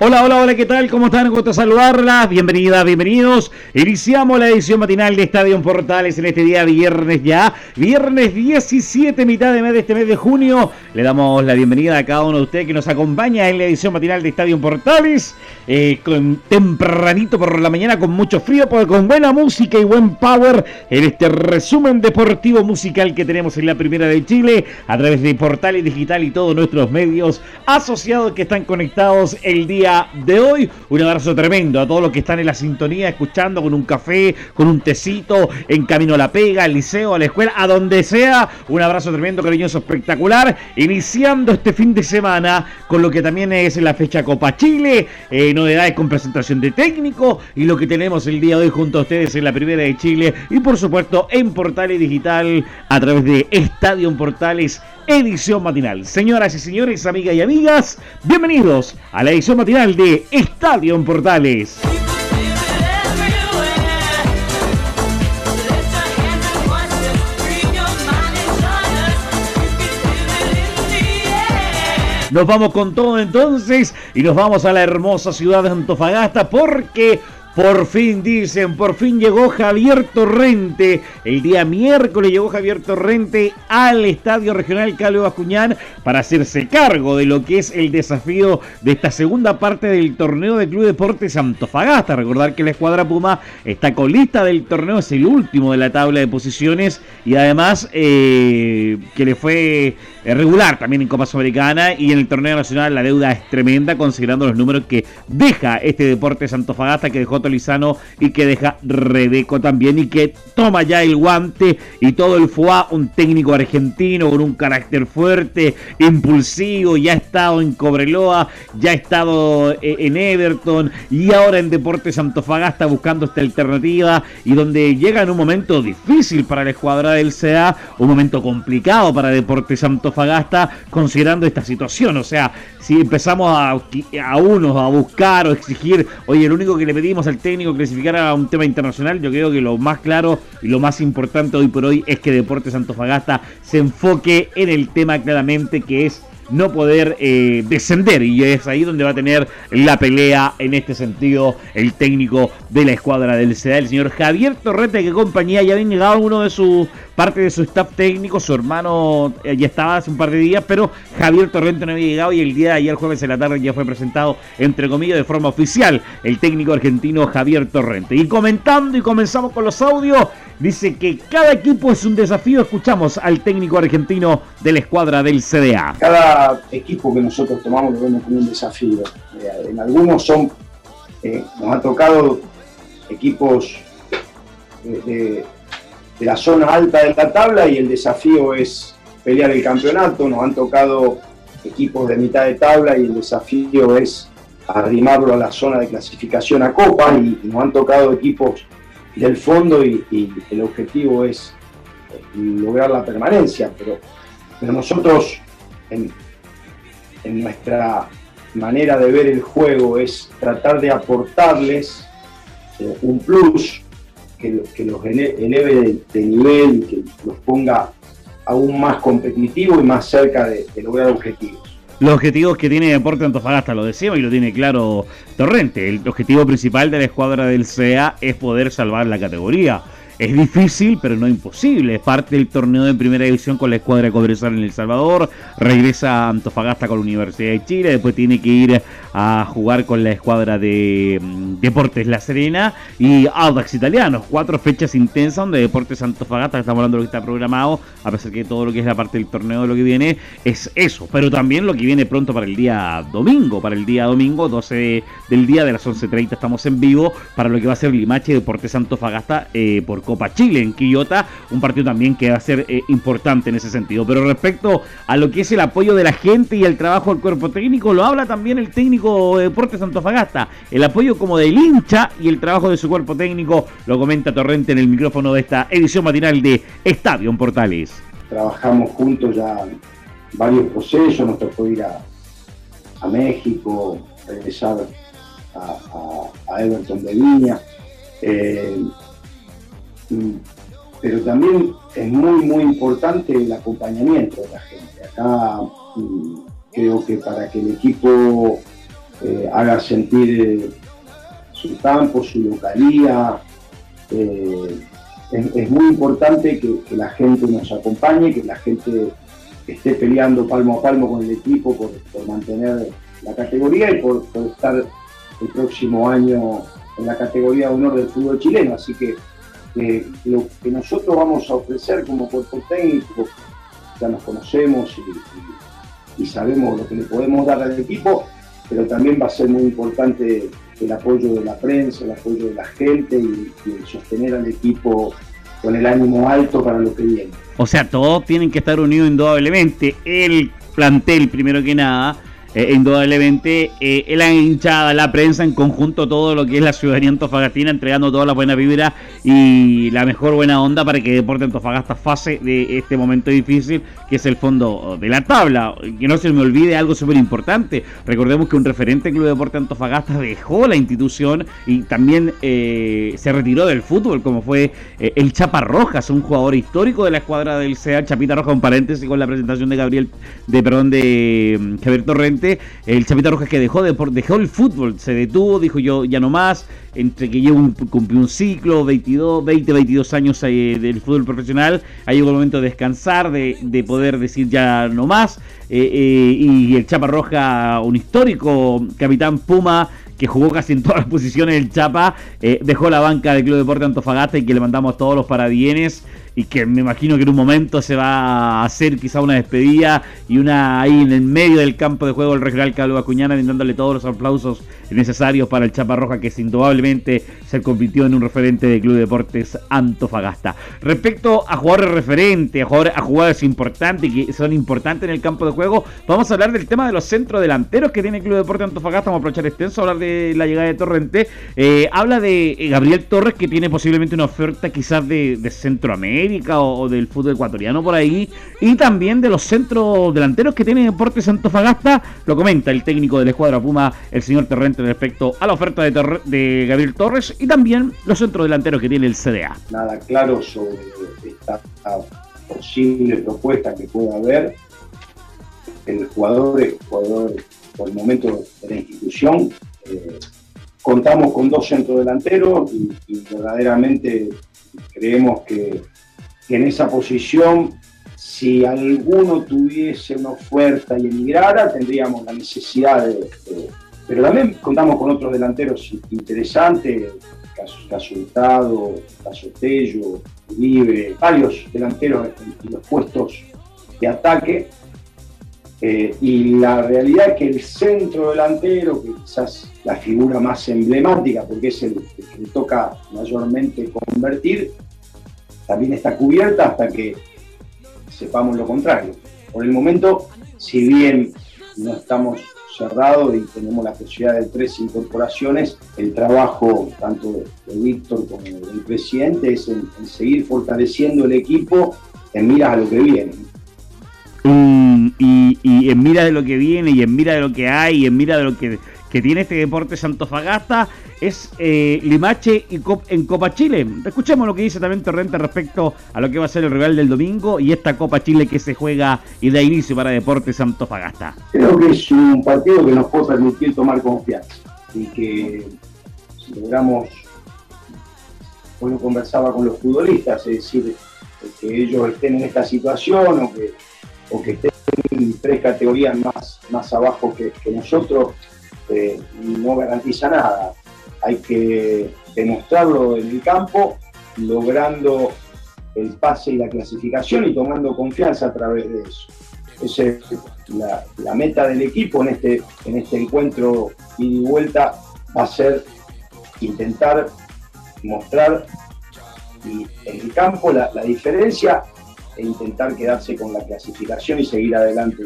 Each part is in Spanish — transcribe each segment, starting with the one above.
Hola, hola, hola, ¿qué tal? ¿Cómo están? Gusto saludarlas. Bienvenidas, bienvenidos. Iniciamos la edición matinal de Estadio Portales en este día viernes ya. Viernes 17, mitad de mes de este mes de junio. Le damos la bienvenida a cada uno de ustedes que nos acompaña en la edición matinal de Estadio Portales. Eh, con, tempranito por la mañana con mucho frío, pero con buena música y buen power en este resumen deportivo musical que tenemos en la Primera de Chile a través de Portales Digital y todos nuestros medios asociados que están conectados el día de hoy. Un abrazo tremendo a todos los que están en la sintonía, escuchando con un café, con un tecito, en camino a la pega, al liceo, a la escuela, a donde sea. Un abrazo tremendo, cariñoso, espectacular. Iniciando este fin de semana con lo que también es la fecha Copa Chile, eh, novedades con presentación de técnico y lo que tenemos el día de hoy junto a ustedes en la Primera de Chile y por supuesto en Portales Digital a través de Estadio Portales edición matinal. Señoras y señores, amigas y amigas, bienvenidos a la edición matinal de Estadio en Portales. Nos vamos con todo entonces y nos vamos a la hermosa ciudad de Antofagasta porque por fin dicen, por fin llegó Javier Torrente. El día miércoles llegó Javier Torrente al Estadio Regional Calvo Bascuñán para hacerse cargo de lo que es el desafío de esta segunda parte del torneo de Club Deportes Antofagasta. Recordar que la escuadra Puma está con lista del torneo, es el último de la tabla de posiciones y además eh, que le fue regular también en Copa Sudamericana y en el torneo nacional la deuda es tremenda considerando los números que deja este Deportes Antofagasta que dejó Y que deja Rebeco también y que toma ya el guante y todo el FUA, un técnico argentino con un carácter fuerte, impulsivo, ya ha estado en Cobreloa, ya ha estado eh, en Everton y ahora en Deportes Antofagasta buscando esta alternativa y donde llega en un momento difícil para la escuadra del CA, un momento complicado para Deportes Antofagasta Fagasta considerando esta situación. O sea, si empezamos a, a unos a buscar o exigir, oye, el único que le pedimos al técnico clasificara a un tema internacional, yo creo que lo más claro y lo más importante hoy por hoy es que Deportes Antofagasta se enfoque en el tema claramente que es no poder eh, descender y es ahí donde va a tener la pelea en este sentido el técnico de la escuadra del CDA, el señor Javier Torrete, que compañía ya había llegado uno de sus parte de su staff técnico, su hermano eh, ya estaba hace un par de días, pero Javier Torrente no había llegado y el día de ayer, jueves en la tarde, ya fue presentado, entre comillas, de forma oficial, el técnico argentino Javier Torrente. Y comentando y comenzamos con los audios, dice que cada equipo es un desafío, escuchamos al técnico argentino de la escuadra del CDA. Cada equipo que nosotros tomamos lo vemos como un desafío. Eh, en algunos son, eh, nos ha tocado equipos de de la zona alta de la tabla y el desafío es pelear el campeonato. Nos han tocado equipos de mitad de tabla y el desafío es arrimarlo a la zona de clasificación a Copa y nos han tocado equipos del fondo y, el objetivo es lograr la permanencia, pero, nosotros en, nuestra manera de ver el juego es tratar de aportarles eh, un plus que, los eleve de, nivel y que los ponga aún más competitivos y más cerca de, lograr objetivos. Los objetivos que tiene Deporte Antofagasta, lo decimos y lo tiene claro Torrente. El objetivo principal de la escuadra del CEA es poder salvar la categoría. Es difícil, pero no imposible. Es parte del torneo de primera división con la escuadra de Cobresal en El Salvador. Regresa Antofagasta con la Universidad de Chile. Después tiene que ir a jugar con la escuadra de mm, Deportes La Serena y Audax Italianos. Cuatro fechas intensas donde Deportes Antofagasta, estamos hablando de lo que está programado, a pesar que todo lo que es la parte del torneo de lo que viene es eso. Pero también lo que viene pronto para el día domingo. Para el día domingo, 12 del día de las 11.30 estamos en vivo para lo que va a ser Limache Deportes Antofagasta eh, por Copa Chile en Quillota, un partido también que va a ser eh, importante en ese sentido. Pero respecto a lo que es el apoyo de la gente y el trabajo del cuerpo técnico, lo habla también el técnico de Deportes Antofagasta. El apoyo como del hincha y el trabajo de su cuerpo técnico lo comenta Torrente en el micrófono de esta edición matinal de Estadio en Portales. Trabajamos juntos ya varios procesos, nos tocó ir a, México, regresar a, Everton de Viña. Eh, pero también es muy, muy importante el acompañamiento de la gente. Acá mm, creo que para que el equipo eh, haga sentir su campo, su localía, eh, es, muy importante que, la gente nos acompañe, que la gente esté peleando palmo a palmo con el equipo por, mantener la categoría y por, estar el próximo año en la categoría de honor del fútbol chileno. Así que lo que nosotros vamos a ofrecer como cuerpo técnico, ya nos conocemos y, sabemos lo que le podemos dar al equipo, pero también va a ser muy importante el apoyo de la prensa, el apoyo de la gente y, y sostener al equipo con el ánimo alto para lo que viene. O sea, todos tienen que estar unidos indudablemente. El plantel, primero que nada, eh, indudablemente eh, la hinchada, la prensa en conjunto, todo lo que es la ciudadanía antofagasta entregando toda la buena vibra y la mejor buena onda para que Deporte Antofagasta fase de este momento difícil, que es el fondo de la tabla. Que no se me olvide algo súper importante. Recordemos que un referente Club Deporte Antofagasta dejó la institución y también eh, se retiró del fútbol, como fue el Chapa Rojas, un jugador histórico de la escuadra del CEA, Chapita Roja, un paréntesis con la presentación de Gabriel, de perdón, de mm, Javier Torrente el Chapita Rojas que dejó, de, dejó el fútbol, se detuvo, dijo yo ya no más, entre que llevo un, un ciclo, 22, 20, 22 años eh, del fútbol profesional, ha llegado el momento de descansar, de, poder decir ya no más, eh, eh, y el Chapa Roja, un histórico capitán Puma, que jugó casi en todas las posiciones el Chapa, dejó la banca del Club Deporte Antofagasta y que le mandamos todos los parabienes y que me imagino que en un momento se va a hacer quizá una despedida y una ahí en el medio del campo de juego el regional Calvo Acuñana brindándole todos los aplausos necesarios para el Chapa Roja que indudablemente se convirtió en un referente del Club Deportes Antofagasta. Respecto a jugadores referentes, a jugadores, a jugadores importantes que son importantes en el campo de juego, vamos a hablar del tema de los centros delanteros que tiene el Club Deportes Antofagasta. Vamos a aprovechar extenso, hablar de la llegada de Torrente. Eh, habla de eh, Gabriel Torres que tiene posiblemente una oferta quizás de, de Centroamérica o, del fútbol ecuatoriano por ahí. Y también de los centros delanteros que tiene Deportes Antofagasta. Lo comenta el técnico de la escuadra Puma, el señor Terrente, respecto a la oferta de, de Gabriel Torres y también los centros delanteros que tiene el CDA. Nada claro sobre esta posible propuesta que pueda haber. El jugador, el jugador por el momento de la institución. Eh, contamos con dos centros delanteros y verdaderamente creemos que que en esa posición, si alguno tuviese una oferta y emigrara, tendríamos la necesidad de, pero también contamos con otros delanteros interesantes, caso, Hurtado, caso Tello, Libre, varios delanteros en, los puestos de ataque. Eh, y la realidad es que el centro delantero, que quizás la figura más emblemática, porque es el que le toca mayormente convertir, también está cubierta hasta que sepamos lo contrario. Por el momento, si bien no estamos cerrados y tenemos la posibilidad de tres incorporaciones, el trabajo tanto de, Víctor como del presidente es en, seguir fortaleciendo el equipo en miras a lo que viene. y, y, en mira de lo que viene y en mira de lo que hay y en mira de lo que que tiene este deporte Santofagasta es eh, Limache y en Copa Chile. Escuchemos lo que dice también Torrente respecto a lo que va a ser el rival del domingo y esta Copa Chile que se juega y da inicio para Deportes Santofagasta. Creo que es un partido que nos puede permitir tomar confianza y que si logramos, hoy conversaba con los futbolistas, es decir, que ellos estén en esta situación o que, o que estén tres categorías más, más abajo que nosotros, este, no garantiza nada. Hay que demostrarlo en el campo, logrando el pase y la clasificación y tomando confianza a través de eso. Esa es la, meta del equipo en este, en este encuentro y vuelta, va a ser intentar mostrar en el campo la, diferencia e intentar quedarse con la clasificación y seguir adelante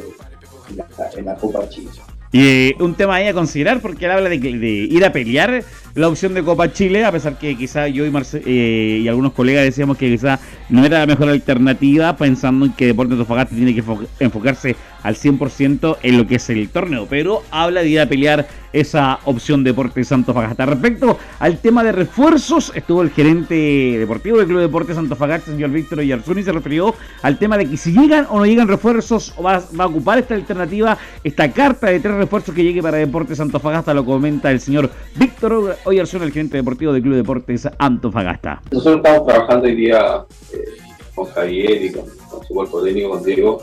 en la, Copa Chile. Y un tema ahí a considerar porque él habla de, ir a pelear la opción de Copa Chile, a pesar que quizá yo y, eh, y algunos colegas decíamos que quizá no era la mejor alternativa, pensando en que Deportes Antofagasta tiene que enfocarse al 100% en lo que es el torneo, pero habla de ir a pelear esa opción Deportes Antofagasta. Respecto al tema de refuerzos, estuvo el gerente deportivo del Club Deportes Antofagasta, señor Víctor Oyarzuni, se refirió al tema de que si llegan o no llegan refuerzos, va, va a ocupar esta alternativa, esta carta de tres refuerzos que llegue para Deportes Antofagasta, lo comenta el señor Víctor Oyarzuni, el gerente deportivo del Club Deportes Antofagasta. Nosotros estamos trabajando hoy día eh, con Javier y con, su cuerpo técnico, con Diego,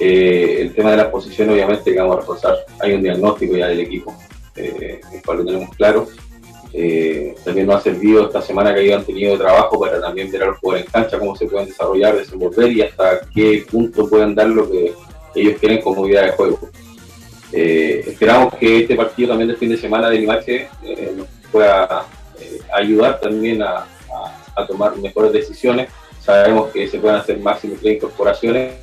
eh, el tema de las posiciones, obviamente, que vamos a reforzar. Hay un diagnóstico ya del equipo, eh, el cual lo tenemos claro. Eh, también nos ha servido esta semana que ellos han tenido trabajo para también ver a los jugadores en cancha, cómo se pueden desarrollar, desenvolver y hasta qué punto pueden dar lo que ellos quieren como idea de juego. esperamos que este partido también del fin de semana de Limache nos pueda ayudar también a, a, tomar mejores decisiones. Sabemos que se pueden hacer máximo tres incorporaciones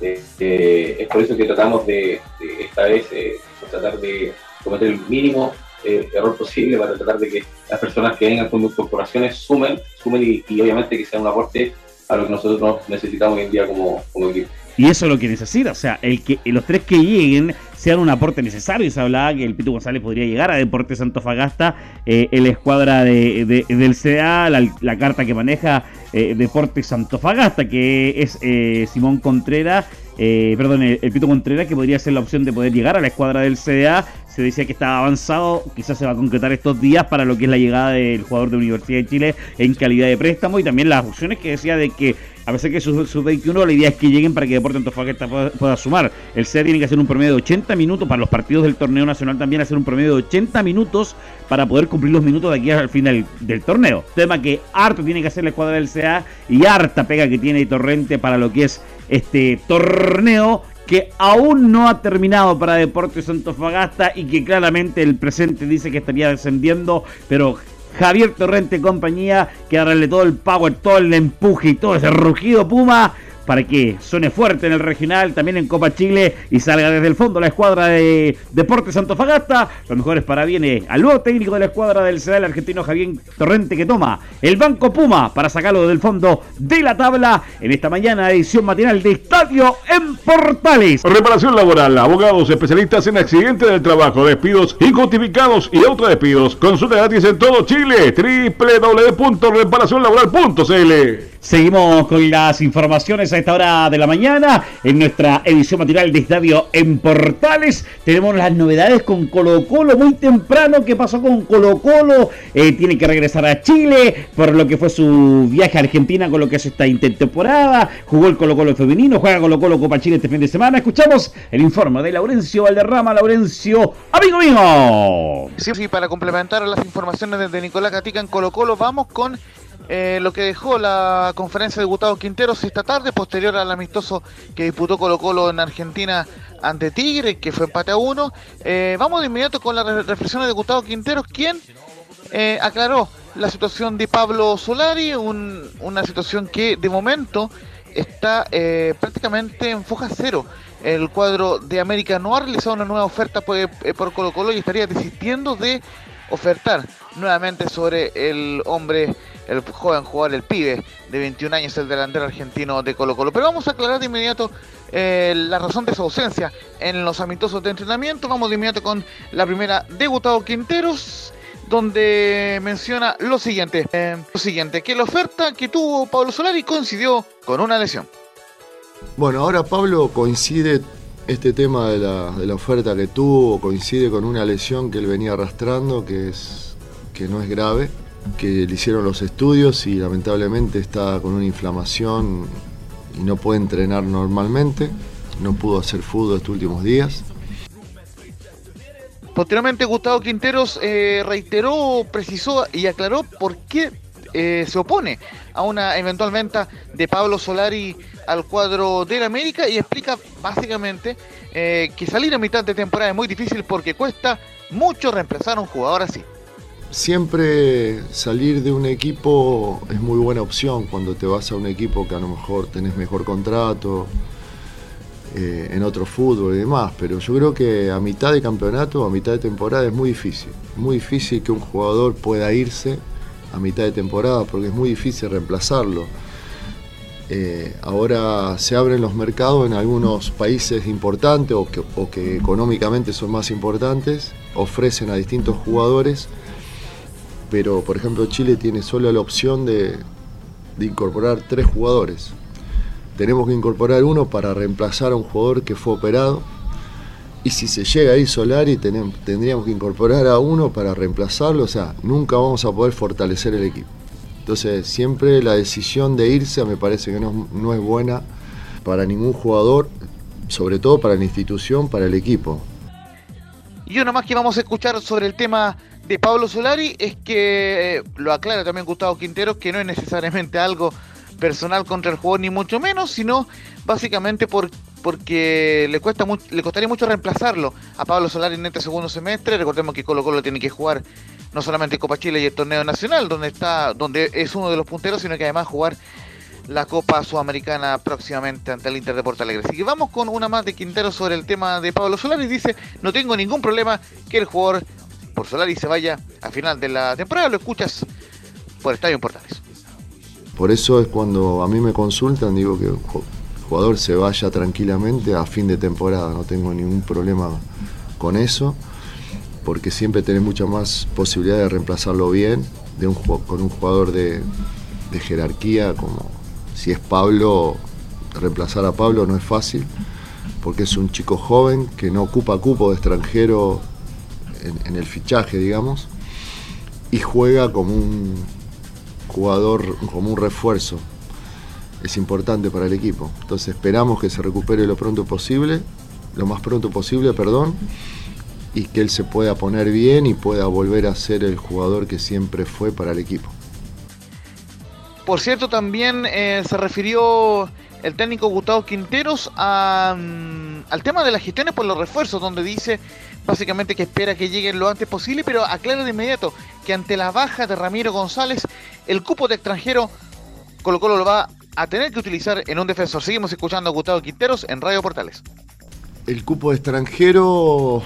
eh, es por eso que tratamos de, esta vez eh, tratar de cometer el mínimo eh, error posible para tratar de que las personas que vengan con corporaciones sumen, sumen y, obviamente que sea un aporte a lo que nosotros necesitamos hoy en día como, equipo. Y eso es lo que necesita, o sea, el que los tres que lleguen sean un aporte necesario. Se hablaba que el Pito González podría llegar a Deportes Antofagasta, eh, la escuadra de, del CA, la, carta que maneja Deportes Antofagasta, que es Simón Contreras eh, perdón, el, Pito Contreras, que podría ser la opción de poder llegar a la escuadra del CDA. Se decía que estaba avanzado, quizás se va a concretar estos días para lo que es la llegada del jugador de Universidad de Chile en calidad de préstamo y también las opciones que decía de que a pesar que sus sub 21 la idea es que lleguen para que Deporte Antofagasta pueda, sumar. El CDA tiene que hacer un promedio de 80 minutos para los partidos del torneo nacional también hacer un promedio de 80 minutos para poder cumplir los minutos de aquí al final del, torneo. Tema que harto tiene que hacer la escuadra del CA y harta pega que tiene Torrente para lo que es este torneo que aún no ha terminado para Deportes Antofagasta y que claramente el presente dice que estaría descendiendo, pero Javier Torrente y compañía que darle todo el power, todo el empuje y todo ese rugido Puma para que suene fuerte en el regional, también en Copa Chile y salga desde el fondo la escuadra de Deportes Antofagasta. Los mejores para viene al nuevo técnico de la escuadra del CDL argentino Javier Torrente que toma el Banco Puma para sacarlo del fondo de la tabla en esta mañana edición matinal de Estadio en Portales. Reparación laboral, abogados especialistas en accidentes del trabajo, despidos injustificados y autodespidos. Consulta gratis en todo Chile. www.reparacionlaboral.cl Seguimos con las informaciones a esta hora de la mañana en nuestra edición matinal de Estadio en Portales. Tenemos las novedades con Colo Colo muy temprano. ¿Qué pasó con Colo Colo? Eh, tiene que regresar a Chile por lo que fue su viaje a Argentina con lo que es esta intertemporada. Jugó el Colo Colo femenino, juega Colo Colo Copa Chile este fin de semana. Escuchamos el informe de Laurencio Valderrama. Laurencio, amigo mío. Sí, sí, para complementar las informaciones de Nicolás Catica en Colo Colo, vamos con eh, lo que dejó la conferencia de Gustavo Quinteros esta tarde, posterior al amistoso que disputó Colo Colo en Argentina ante Tigre, que fue empate a uno. Eh, vamos de inmediato con las reflexiones de Gustavo Quinteros, quien eh, aclaró la situación de Pablo Solari, una situación que de momento está prácticamente en foja cero. El cuadro de América no ha realizado una nueva oferta por, por Colo Colo y estaría desistiendo de ofertar nuevamente sobre el hombre el joven jugador, el pibe de 21 años, el delantero argentino de Colo Colo. Pero vamos a aclarar de inmediato eh, la razón de su ausencia en los amistosos de entrenamiento. Vamos de inmediato con la primera de Gustavo Quinteros donde menciona lo siguiente, eh, lo siguiente, que la oferta que tuvo Pablo Solari coincidió con una lesión. Bueno, ahora Pablo coincide este tema de la, de la, oferta que tuvo, coincide con una lesión que él venía arrastrando, que, es, que no es grave, que le hicieron los estudios y lamentablemente está con una inflamación y no puede entrenar normalmente, no pudo hacer fútbol estos últimos días. Posteriormente Gustavo Quinteros eh, reiteró, precisó y aclaró por qué eh, se opone a una eventual venta de Pablo Solari al cuadro del América y explica básicamente eh, que salir a mitad de temporada es muy difícil porque cuesta mucho reemplazar a un jugador así siempre salir de un equipo es muy buena opción cuando te vas a un equipo que a lo mejor tenés mejor contrato. eh, en otro fútbol y demás, pero yo creo que a mitad de campeonato, a mitad de temporada es muy difícil. Muy difícil que un jugador pueda irse a mitad de temporada porque es muy difícil reemplazarlo. Eh, ahora se abren los mercados en algunos países importantes o que, económicamente son más importantes, ofrecen a distintos jugadores, pero por ejemplo Chile tiene solo la opción de, incorporar tres jugadores. Tenemos que incorporar uno para reemplazar a un jugador que fue operado. Y si se llega a ir Solari, tendríamos que incorporar a uno para reemplazarlo. O sea, nunca vamos a poder fortalecer el equipo. Entonces siempre la decisión de irse me parece que no, es buena para ningún jugador, sobre todo para la institución, para el equipo. Y uno más que vamos a escuchar sobre el tema de Pablo Solari es que eh, lo aclara también Gustavo Quintero, que no es necesariamente algo personal contra el jugador ni mucho menos, sino básicamente por, porque le cuesta le costaría mucho reemplazarlo a Pablo Solari en este segundo semestre. Recordemos que Colo Colo tiene que jugar no solamente Copa Chile y el torneo nacional, donde está, donde es uno de los punteros, sino que además jugar la Copa Sudamericana próximamente ante el Inter de Porto Alegre. Así que vamos con una más de Quintero sobre el tema de Pablo Solari. Dice, no tengo ningún problema que el jugador por Solari se vaya a final de la temporada. Lo escuchas por Estadio Portales. Por eso es cuando a mí me consultan, digo que el jugador se vaya tranquilamente a fin de temporada. No tengo ningún problema con eso porque siempre tenés mucha más posibilidad de reemplazarlo bien de un, con un jugador de, jerarquía como si es Pablo, reemplazar a Pablo no es fácil, porque es un chico joven que no ocupa cupo de extranjero en, el fichaje, digamos, y juega como un jugador, como un refuerzo. Es importante para el equipo. Entonces esperamos que se recupere lo pronto posible, lo más pronto posible, perdón, y que él se pueda poner bien y pueda volver a ser el jugador que siempre fue para el equipo. Por cierto, también eh, se refirió el técnico Gustavo Quinteros mm, al tema de las gestiones por los refuerzos, donde dice básicamente que espera que lleguen lo antes posible, pero aclara de inmediato que ante la baja de Ramiro González, el cupo de extranjero Colo Colo lo va a tener que utilizar en un defensor. Seguimos escuchando a Gustavo Quinteros en Radio Portales. El cupo de extranjero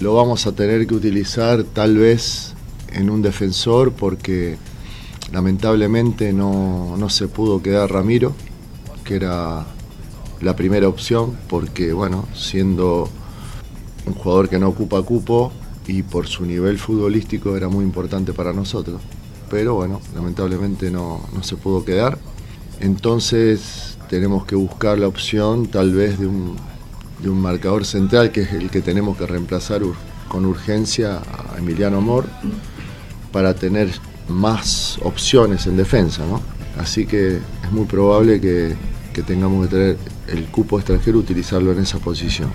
lo vamos a tener que utilizar tal vez en un defensor porque lamentablemente no, se pudo quedar Ramiro, que era la primera opción, porque bueno, siendo un jugador que no ocupa cupo y por su nivel futbolístico era muy importante para nosotros. Pero bueno, lamentablemente no, no se pudo quedar. Entonces tenemos que buscar la opción tal vez de un, de un marcador central que es el que tenemos que reemplazar con urgencia a Emiliano Amor para tener más opciones en defensa. Así que es muy probable que, que tengamos que tener el cupo extranjero utilizarlo en esa posición.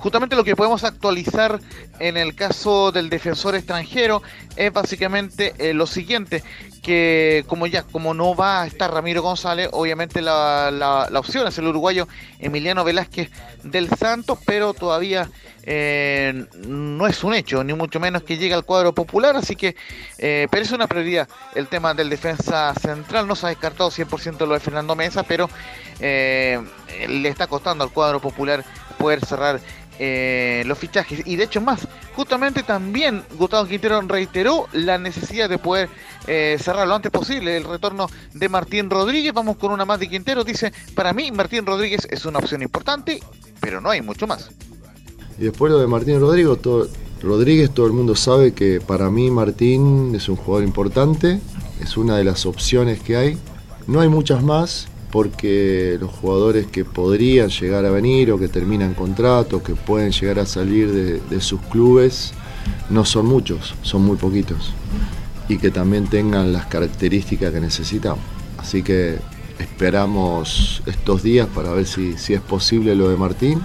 Justamente lo que podemos actualizar en el caso del defensor extranjero es básicamente eh, lo siguiente, que como ya, como no va a estar Ramiro González, obviamente la, la, opción es el uruguayo Emiliano Velázquez del Santos, pero todavía eh, no es un hecho, ni mucho menos que llegue al cuadro popular, así que eh, pero es una prioridad el tema del defensa central, no se ha descartado 100% lo de Fernando Mesa, pero le está costando al cuadro popular poder cerrar eh, los fichajes. Y de hecho más, justamente también Gustavo Quintero reiteró la necesidad de poder eh, cerrar lo antes posible el retorno de Martín Rodríguez. Vamos con una más de Quintero. Dice, para mí Martín Rodríguez es una opción importante, pero no hay mucho más. Y después lo de Martín Rodríguez, todo, Rodríguez, todo el mundo sabe que para mí Martín es un jugador importante, es una de las opciones que hay. No hay muchas más, porque los jugadores que podrían llegar a venir o que terminan contratos, que pueden llegar a salir de, sus clubes, no son muchos, son muy poquitos. Y que también tengan las características que necesitamos. Así que esperamos estos días para ver si, si es posible lo de Martín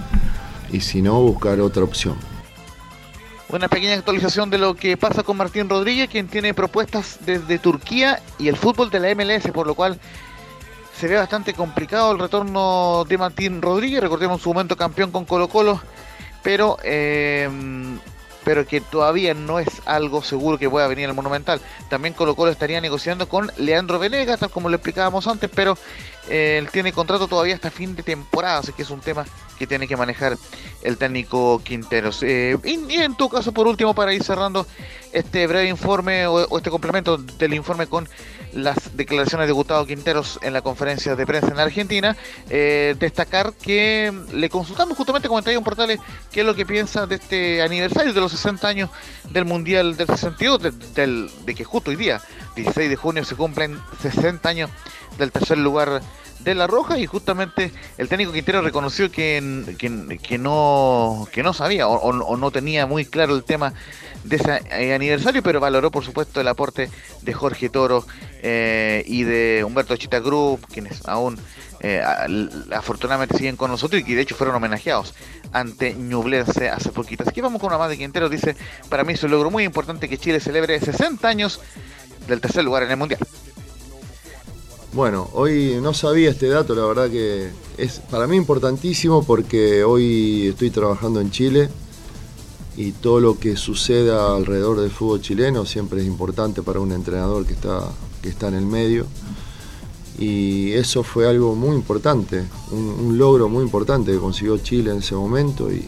y si no, buscar otra opción. Una pequeña actualización de lo que pasa con Martín Rodríguez, quien tiene propuestas desde Turquía y el fútbol de la MLS, por lo cual se ve bastante complicado el retorno de Martín Rodríguez, recordemos su momento campeón con Colo Colo, pero eh, pero que todavía no es algo seguro que pueda venir al Monumental. También Colo Colo estaría negociando con Leandro Venegas, tal como lo explicábamos antes, pero eh, él tiene contrato todavía hasta fin de temporada, así que es un tema que tiene que manejar el técnico Quinteros. Eh, y, en tu caso, por último, para ir cerrando este breve informe o, este complemento del informe con las declaraciones de Gustavo Quinteros en la conferencia de prensa en Argentina, eh, destacar que le consultamos justamente como en un portal qué es lo que piensa de este aniversario de los 60 años del Mundial del 62, de, de que justo hoy día, 16 de junio, se cumplen 60 años del tercer lugar de La Roja y justamente el técnico Quintero reconoció que, que, no, que no sabía o, no tenía muy claro el tema de ese eh, aniversario, pero valoró por supuesto el aporte de Jorge Toro eh, y de Humberto Chita Group, quienes aún eh, afortunadamente siguen con nosotros y que de hecho fueron homenajeados ante Ñublense hace poquito. Así que vamos con una más de Quintero, dice, para mí es un logro muy importante que Chile celebre 60 años del tercer lugar en el Mundial. Bueno, hoy no sabía este dato, la verdad que es para mí importantísimo porque hoy estoy trabajando en Chile y todo lo que suceda alrededor del fútbol chileno siempre es importante para un entrenador que está, que está en el medio. Y eso fue algo muy importante, un, logro muy importante que consiguió Chile en ese momento y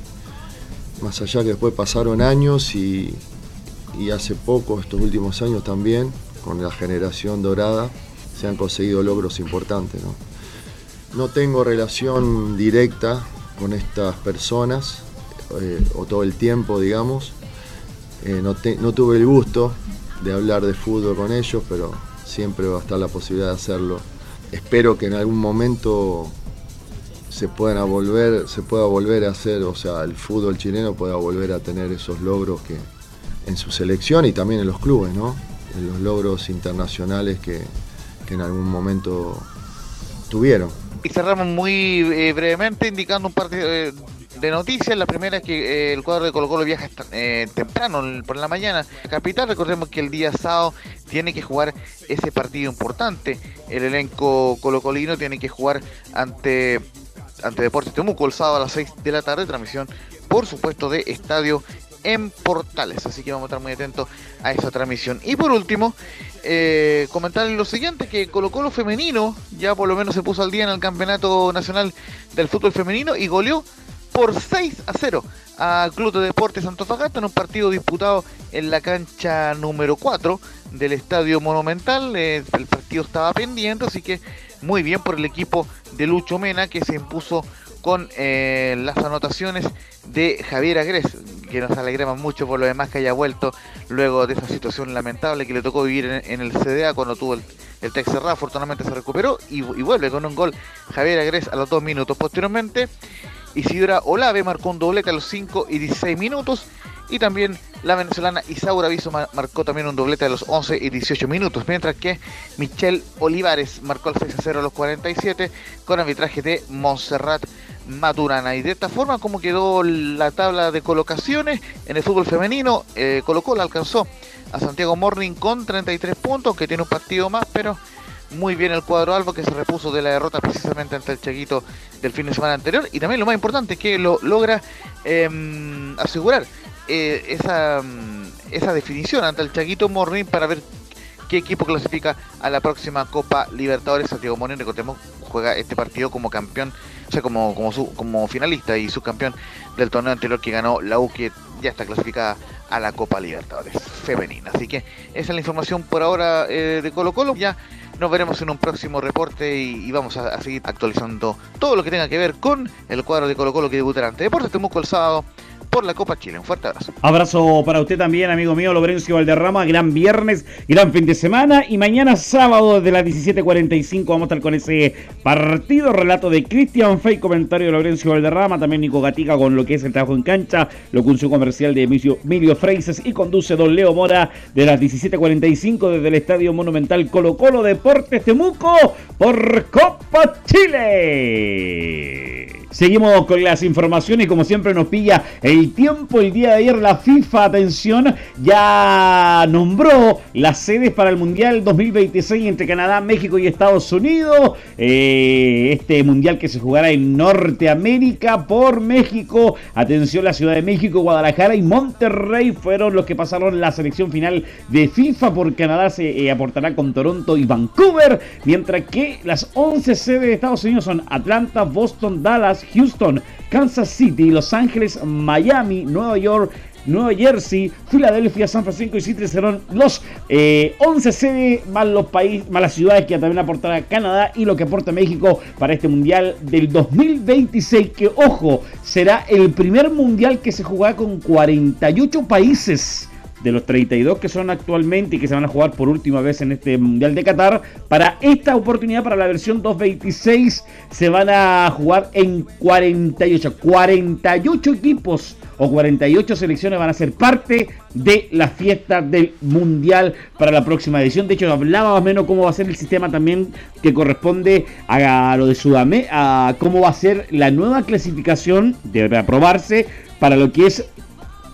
más allá que después pasaron años y, y hace poco, estos últimos años también, con la generación dorada, se han conseguido logros importantes. No, tengo relación directa con estas personas, eh, o todo el tiempo, digamos. Eh, no, no, tuve el gusto de hablar de fútbol con ellos, pero siempre va a estar la posibilidad de hacerlo. Espero que en algún momento se pueda volver, se pueda volver a hacer, o sea, el fútbol chileno pueda volver a tener esos logros que en su selección y también en los clubes, ¿no? En los logros internacionales que, que en algún momento tuvieron. Y cerramos muy eh, brevemente indicando un par de, noticias. La primera es que eh, el cuadro de Colo Colo viaja eh, temprano por la mañana capital. Recordemos que el día sábado tiene que jugar ese partido importante. El elenco colocolino tiene que jugar ante, ante Deportes Temuco el sábado a las 6 de la tarde. Transmisión, por supuesto, de Estadio en Portales. Así que vamos a estar muy atentos a esa transmisión. Y por último, eh, comentarles lo siguiente, que Colo Colo femenino ya por lo menos se puso al día en el Campeonato Nacional del Fútbol Femenino y goleó por 6 a 0 a Club de Deportes Antofagasta en un partido disputado en la cancha número 4 del Estadio Monumental. Eh, el partido estaba pendiente, así que muy bien por el equipo de Lucho Mena que se impuso con eh, las anotaciones de Javier Agres, que nos alegramos mucho por lo demás que haya vuelto luego de esa situación lamentable que le tocó vivir en, el CDA cuando tuvo el, el cerrado, afortunadamente se recuperó y, vuelve con un gol Javier Agres a los dos minutos. Posteriormente, Isidora Olave marcó un doblete a los 5 y 16 minutos y también la venezolana Isaura Viso marcó también un doblete a los 11 y 18 minutos, mientras que Michelle Olivares marcó el 6 a 0 a los 47 con arbitraje de Montserrat Maturana. Y de esta forma, como quedó la tabla de colocaciones en el fútbol femenino, eh, Colo Colo alcanzó a Santiago Morning con 33 puntos, que tiene un partido más, pero muy bien el cuadro albo que se repuso de la derrota precisamente ante el Chaguito del fin de semana anterior. Y también lo más importante que lo logra em, asegurar eh, esa, mm, esa definición ante el Chaguito Morning para ver qué equipo clasifica a la próxima Copa Libertadores. Santiago Morning, recordemos, juega este partido como campeón, o sea, como, como, su, como finalista y subcampeón del torneo anterior que ganó la U, que ya está clasificada a la Copa Libertadores femenina. Así que esa es la información por ahora eh, de Colo Colo. Ya nos veremos en un próximo reporte y, vamos a, seguir actualizando todo lo que tenga que ver con el cuadro de Colo Colo que debutará ante Deportes Temuco el sábado por la Copa Chile. Un fuerte abrazo. Abrazo para usted también, amigo mío, Lorenzo Valderrama. Gran viernes, gran fin de semana. Y mañana sábado desde las 17.45 vamos a estar con ese partido. Relato de Cristian Fey, comentario de Lorenzo Valderrama. También Nico Gatica con lo que es el trabajo en cancha. Locución comercial de Emilio, Emilio Freises. Y conduce Don Leo Mora de las 17.45 desde el Estadio Monumental Colo Colo Deportes Temuco por Copa Chile. Seguimos con las informaciones. Como siempre nos pilla el tiempo. El día de ayer la FIFA, atención, ya nombró las sedes para el Mundial 2026 entre Canadá, México y Estados Unidos. Eh, este Mundial que se jugará en Norteamérica por México. Atención, la Ciudad de México, Guadalajara y Monterrey fueron los que pasaron la selección final de FIFA. Por Canadá se eh, aportará con Toronto y Vancouver. Mientras que las 11 sedes de Estados Unidos son Atlanta, Boston, Dallas, Houston, Kansas City, Los Ángeles, Miami, Nueva York, Nueva Jersey, Filadelfia, San Francisco y Seattle serán los 11 eh, sedes más los países, más las ciudades que también aportará Canadá y lo que aporta México para este mundial del 2026 que ojo será el primer mundial que se jugará con 48 países de los 32 que son actualmente y que se van a jugar por última vez en este Mundial de Qatar. Para esta oportunidad, para la versión 226, se van a jugar en 48. 48 equipos o 48 selecciones van a ser parte de la fiesta del Mundial para la próxima edición. De hecho, hablaba más o menos cómo va a ser el sistema también que corresponde a lo de Sudamérica, a cómo va a ser la nueva clasificación, debe aprobarse para lo que es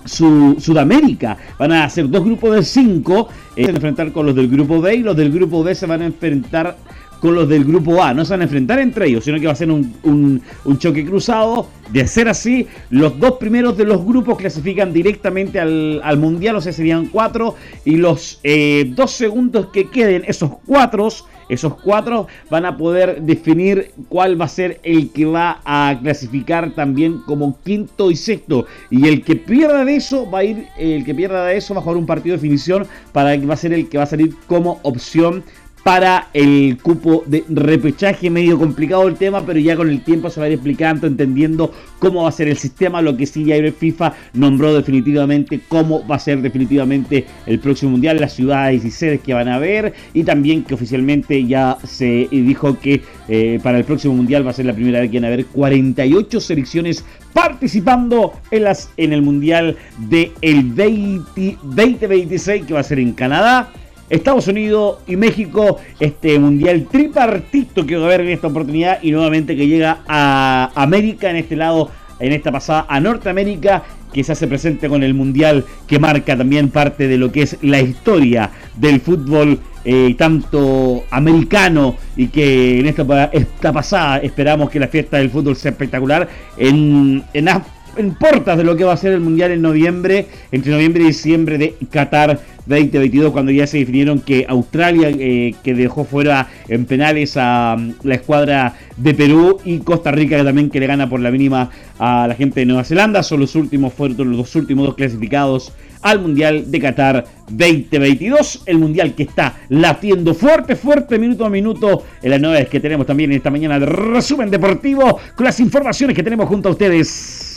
su, Sudamérica. Van a ser dos grupos de cinco. Eh, se van a enfrentar con los del grupo B y los del grupo B se van a enfrentar con los del grupo A. No se van a enfrentar entre ellos, sino que va a ser un, un, choque cruzado. De ser así, los dos primeros de los grupos clasifican directamente al, al Mundial, o sea, serían cuatro. Y los eh, dos segundos que queden, esos cuatro esos cuatro van a poder definir cuál va a ser el que va a clasificar también como quinto y sexto. Y el que pierda de eso va a ir, el que pierda de eso va a jugar un partido de definición para que va a ser el que va a salir como opción para el cupo de repechaje. Medio complicado el tema, pero ya con el tiempo se va a ir explicando, entendiendo cómo va a ser el sistema. Lo que sí ya FIFA nombró definitivamente cómo va a ser definitivamente el próximo mundial, las ciudades y sedes que van a haber, y también que oficialmente ya se dijo que eh, para el próximo mundial va a ser la primera vez que van a haber 48 selecciones participando en, las, en el mundial del de 2026 que va a ser en Canadá. Estados Unidos y México, este mundial tripartito que va a haber en esta oportunidad y nuevamente que llega a América en este lado, en esta pasada a Norteamérica que se hace presente con el mundial que marca también parte de lo que es la historia del fútbol eh, tanto americano y que en esta, esta pasada esperamos que la fiesta del fútbol sea espectacular en, en, en portas de lo que va a ser el mundial en noviembre, entre noviembre y diciembre de Qatar 2022 cuando ya se definieron que Australia, eh, que dejó fuera en penales a mm, la escuadra de Perú y Costa Rica que también que le gana por la mínima a la gente de Nueva Zelanda, son los últimos, fueron los dos últimos dos clasificados al Mundial de Qatar 2022, el Mundial que está latiendo fuerte, fuerte, minuto a minuto, en las novedades que tenemos también en esta mañana de resumen deportivo, con las informaciones que tenemos junto a ustedes.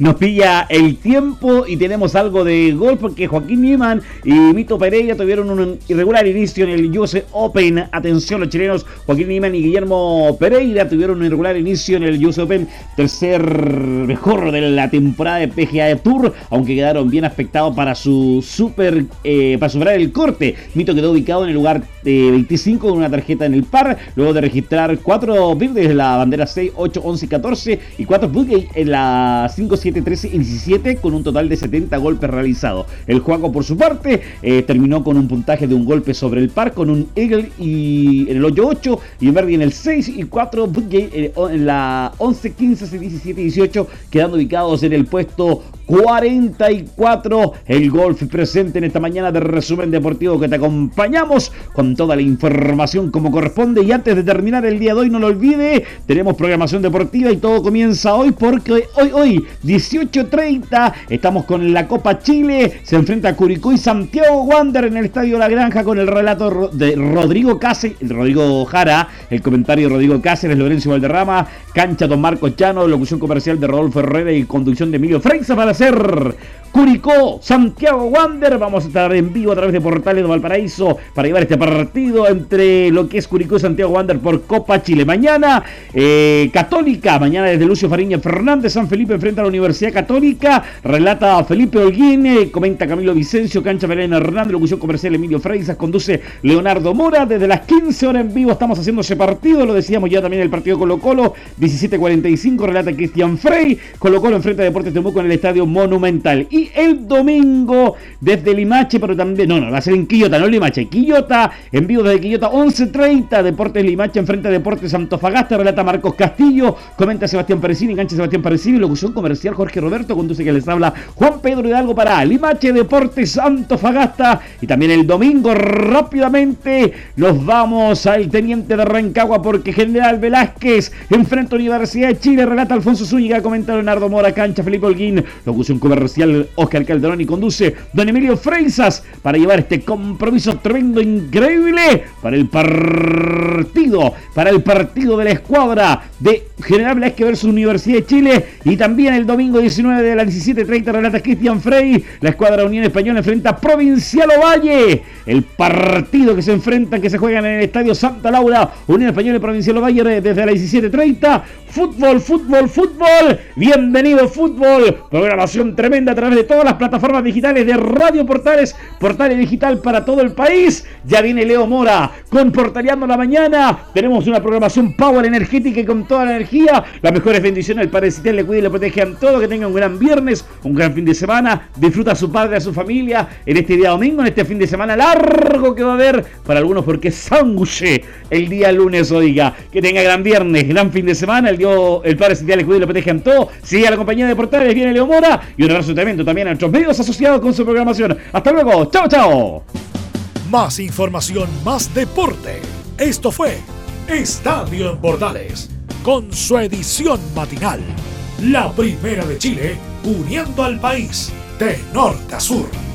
Nos pilla el tiempo y tenemos algo de gol porque Joaquín Niemann y Mito Pereira tuvieron un irregular inicio en el US Open. Atención los chilenos, Joaquín Niemann y Guillermo Pereira tuvieron un irregular inicio en el US Open, tercer mejor de la temporada de PGA Tour, aunque quedaron bien afectados para su super, eh, para superar el corte. Mito quedó ubicado en el lugar 25 con una tarjeta en el par, luego de registrar 4 birdies de la bandera 6, 8, 11 y 14 y 4 bogeys en la 5, 7, 13 y 17 con un total de 70 golpes realizados. El juego por su parte eh, terminó con un puntaje de un golpe sobre el par con un eagle y en el 8-8 y birdie en el 6 y 4 bogeys eh, en la 11, 15, 17 y 18 quedando ubicados en el puesto 44. El golf presente en esta mañana de resumen deportivo que te acompañamos con toda la información como corresponde. Y antes de terminar el día de hoy, no lo olvide, tenemos programación deportiva y todo comienza hoy porque hoy, hoy, 18.30, estamos con la Copa Chile. Se enfrenta a Curicó y Santiago Wander en el Estadio La Granja con el relato de Rodrigo Cáceres, Rodrigo Jara, el comentario de Rodrigo Cáceres, Lorenzo Valderrama, cancha Don Marcos Chano, locución comercial de Rodolfo Herrera y conducción de Emilio Freixa para Curicó, Santiago Wander. Vamos a estar en vivo a través de Portales de Valparaíso para llevar este partido entre lo que es Curicó y Santiago Wander por Copa Chile. Mañana, eh, Católica, mañana desde Lucio Fariña Fernández, San Felipe enfrenta a la Universidad Católica. Relata Felipe Holguín, eh, comenta Camilo Vicencio, Cancha Belén Hernández, locución comercial Emilio Freisas, conduce Leonardo Mora. Desde las 15 horas en vivo estamos haciendo ese partido, lo decíamos ya también el partido Colo Colo, 17.45, relata Cristian Frey. Colo Colo enfrenta a Deportes Temuco en el Estadio Monumental. El domingo desde Limache, pero también, no, no, va a ser en Quillota, no Limache, Quillota, en vivo desde Quillota, 11.30, Deportes Limache enfrente a Deportes Antofagasta, relata Marcos Castillo, comenta Sebastián Parecini, engancha Sebastián Parecini, locución comercial Jorge Roberto, conduce que les habla Juan Pedro Hidalgo para Limache, Deportes Antofagasta, y también el domingo rápidamente nos vamos al Teniente de Rancagua porque General Velázquez enfrenta a Universidad de Chile, relata Alfonso Zúñiga, comenta Leonardo Mora, cancha Felipe Holguín, locución comercial Oscar Calderón y conduce Don Emilio Freisas para llevar este compromiso tremendo, increíble para el partido, para el partido de la escuadra de General Velázquez versus Universidad de Chile y también el domingo 19 de las 17.30 relata Cristian Frey, la escuadra Unión Española enfrenta a Provincial Ovalle, el partido que se enfrentan, que se juegan en el Estadio Santa Laura, Unión Española y Provincial Ovalle desde las 17.30, fútbol, fútbol, fútbol, bienvenido fútbol, programación tremenda a través de todas las plataformas digitales de Radio Portales, Portales Digital para todo el país. Ya viene Leo Mora con Portaleando la Mañana. Tenemos una programación power energética y con toda la energía. Las mejores bendiciones al Padre Citel le cuide y le protege a todos. Que tengan un gran viernes, un gran fin de semana. Disfruta a su padre, a su familia en este día domingo, en este fin de semana largo que va a haber para algunos porque es el día lunes, oiga. Que tenga gran viernes, gran fin de semana. El, Dios, el Padre Citel le cuide y le protege a todos. Sigue a la compañía de Portales, viene Leo Mora y un abrazo tremendo también a nuestros medios asociados con su programación. Hasta luego, chao, chao. Más información, más deporte. Esto fue Estadio en Portales, con su edición matinal. La primera de Chile, uniendo al país de norte a sur.